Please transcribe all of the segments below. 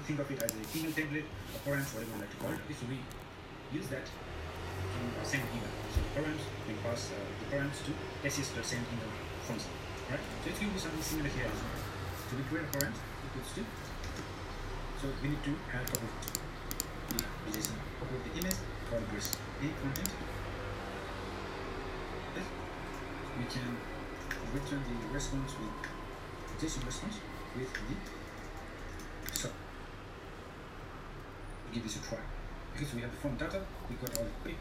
could think of it as a email template or params, whatever you like to call it. So we use that to send email. So params, we pass uh, the params to SES.send email function. Right? So it's going to be something similar here as well. So we create a params equals to. So we need to add a couple of the JSON, couple the image called this a content. Yes. We can return the response with JSON response with the so give this a try. Because we have form data we got all the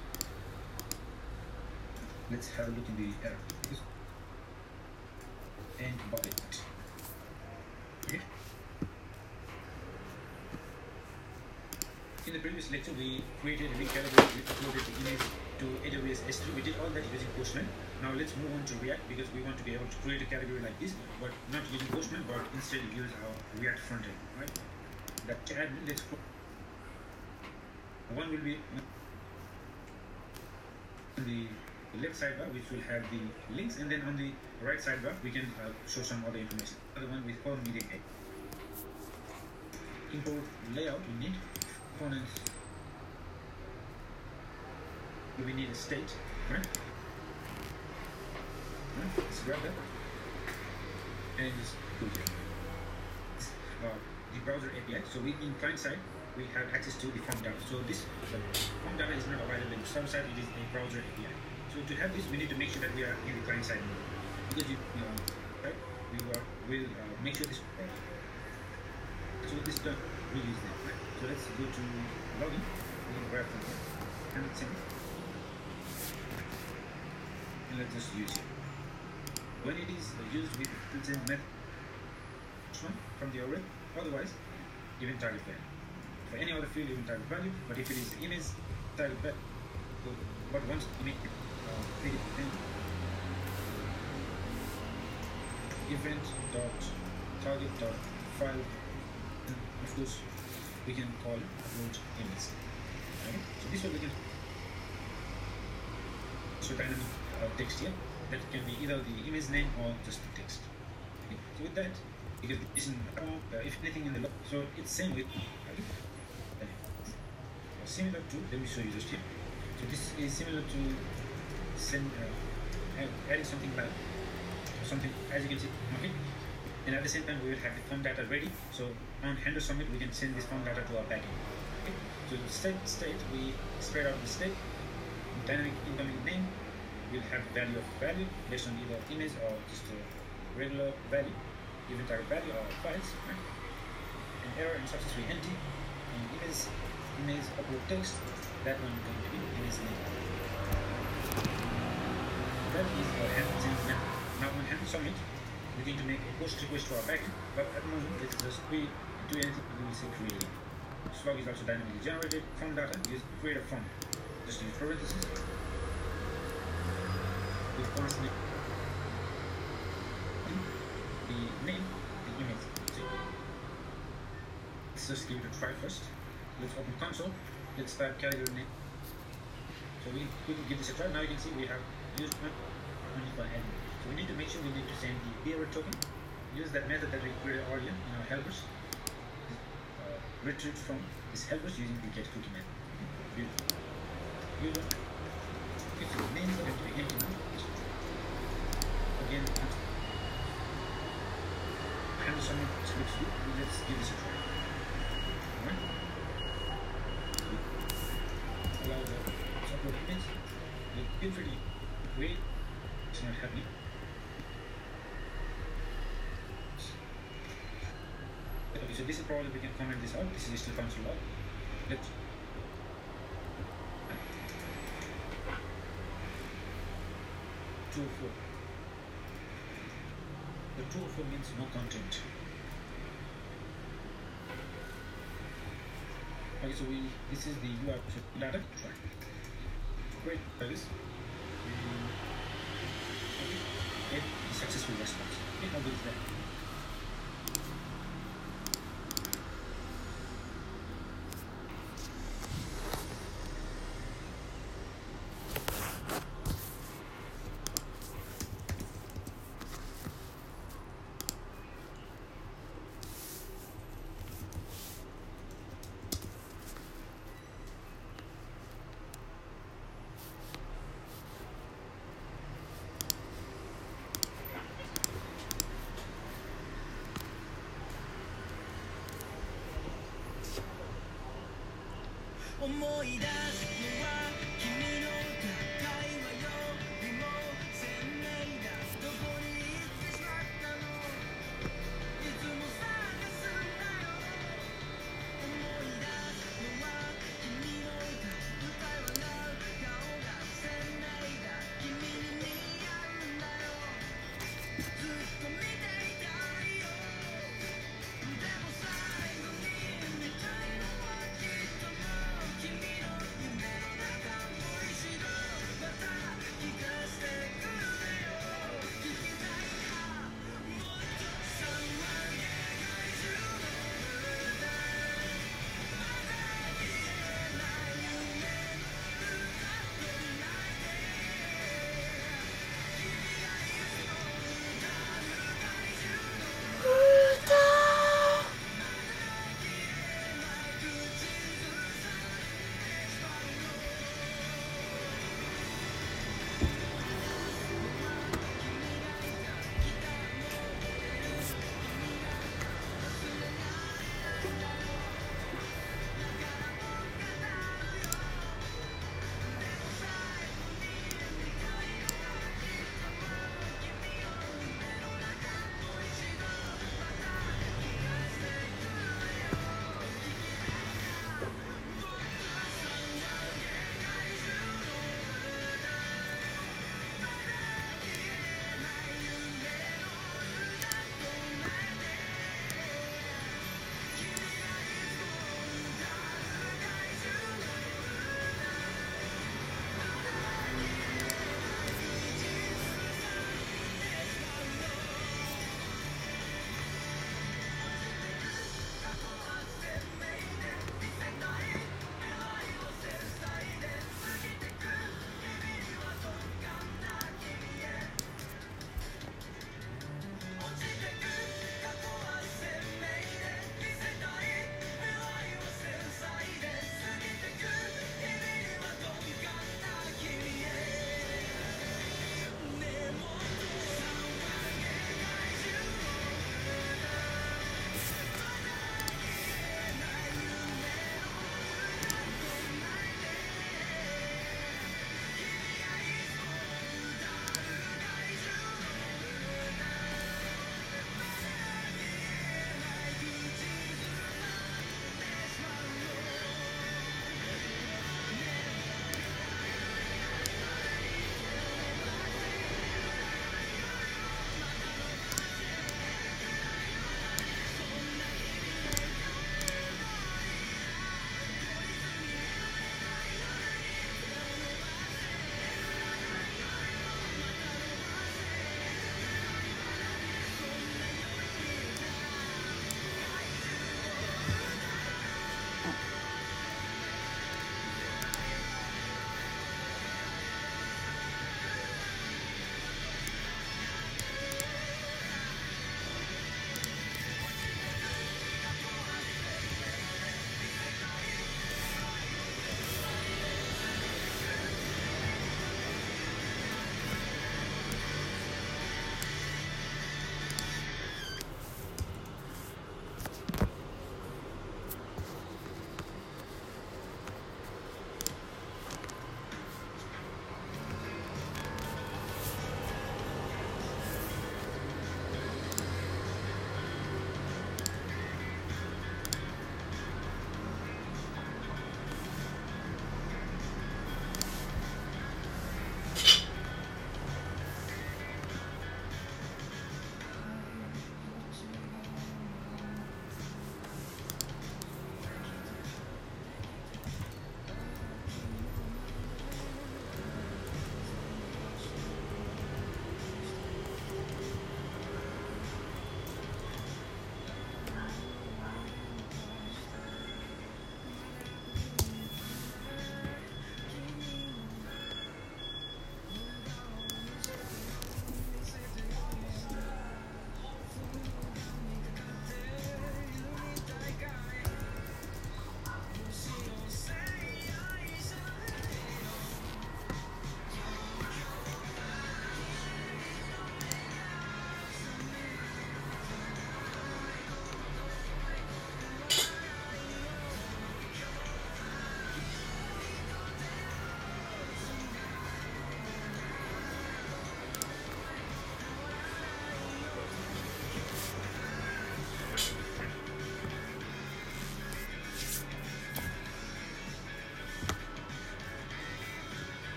let's have a look in the error. Because and bucket okay. In the previous lecture we created recalibrated we uploaded the image to AWS S3 we did all that using Postman. Now let's move on to React because we want to be able to create a category like this but not using Postman but instead use our React frontend right? That add let's one will be on the left sidebar which will have the links and then on the right sidebar we can uh, show some other information. Other one with home media A. import layout we need components. We need a state? Right let's grab that. And just go here uh, the browser API so we in client side we have access to the form data. So this form data is not available in the server side it is a browser API so to have this we need to make sure that we are in the client side. Mode because you, you know, right we will will uh, make sure this uh, so this done we use that right? So let's go to login we can grab from here and it's in and let's just use it. When it is used with the method one? From the array otherwise even target value for any other field even target value but if it is image target value but once image uh, create event event dot target dot file and of course we can call upload image okay so this way we can so dynamic uh, text here that can be either the image name or just the text okay. so with that because in, uh, if anything in the log so it's same with okay. Similar to let me show you just here. So this is similar to send uh, adding something like something as you can see okay. And at the same time we will have the form data ready. So on handle submit we can send this form data to our backend. Okay. So the state state we spread out the state. Dynamic incoming name will have value of value based on either image or just a regular value even target value or files right? and error and successfully empty. And image image upload text that one going to be image name that is our handle method now now on handle submit we need to make a post request to our backend but at the moment let's just we do anything we will say create slug is also dynamically generated form data use create a form just use parentheses with constant the name, the image. Let's just give it a try first. Let's open console. Let's type category name. So we quickly give this a try. Now you can see we have used only. So we need to make sure we need to send the bearer token. Use that method that we created earlier in our helpers. Uh, retrieve from this helpers using the get cookie method. Beautiful. User. If your name is going to be empty now, again handle let's give this a try. Free to. It's not happening. Okay, so this is probably we can comment this out. This is still console log. Let's two four. The true for means no content. Okay, so we this is the data try. Great, that is. Okay, a successful response. Good is that? い出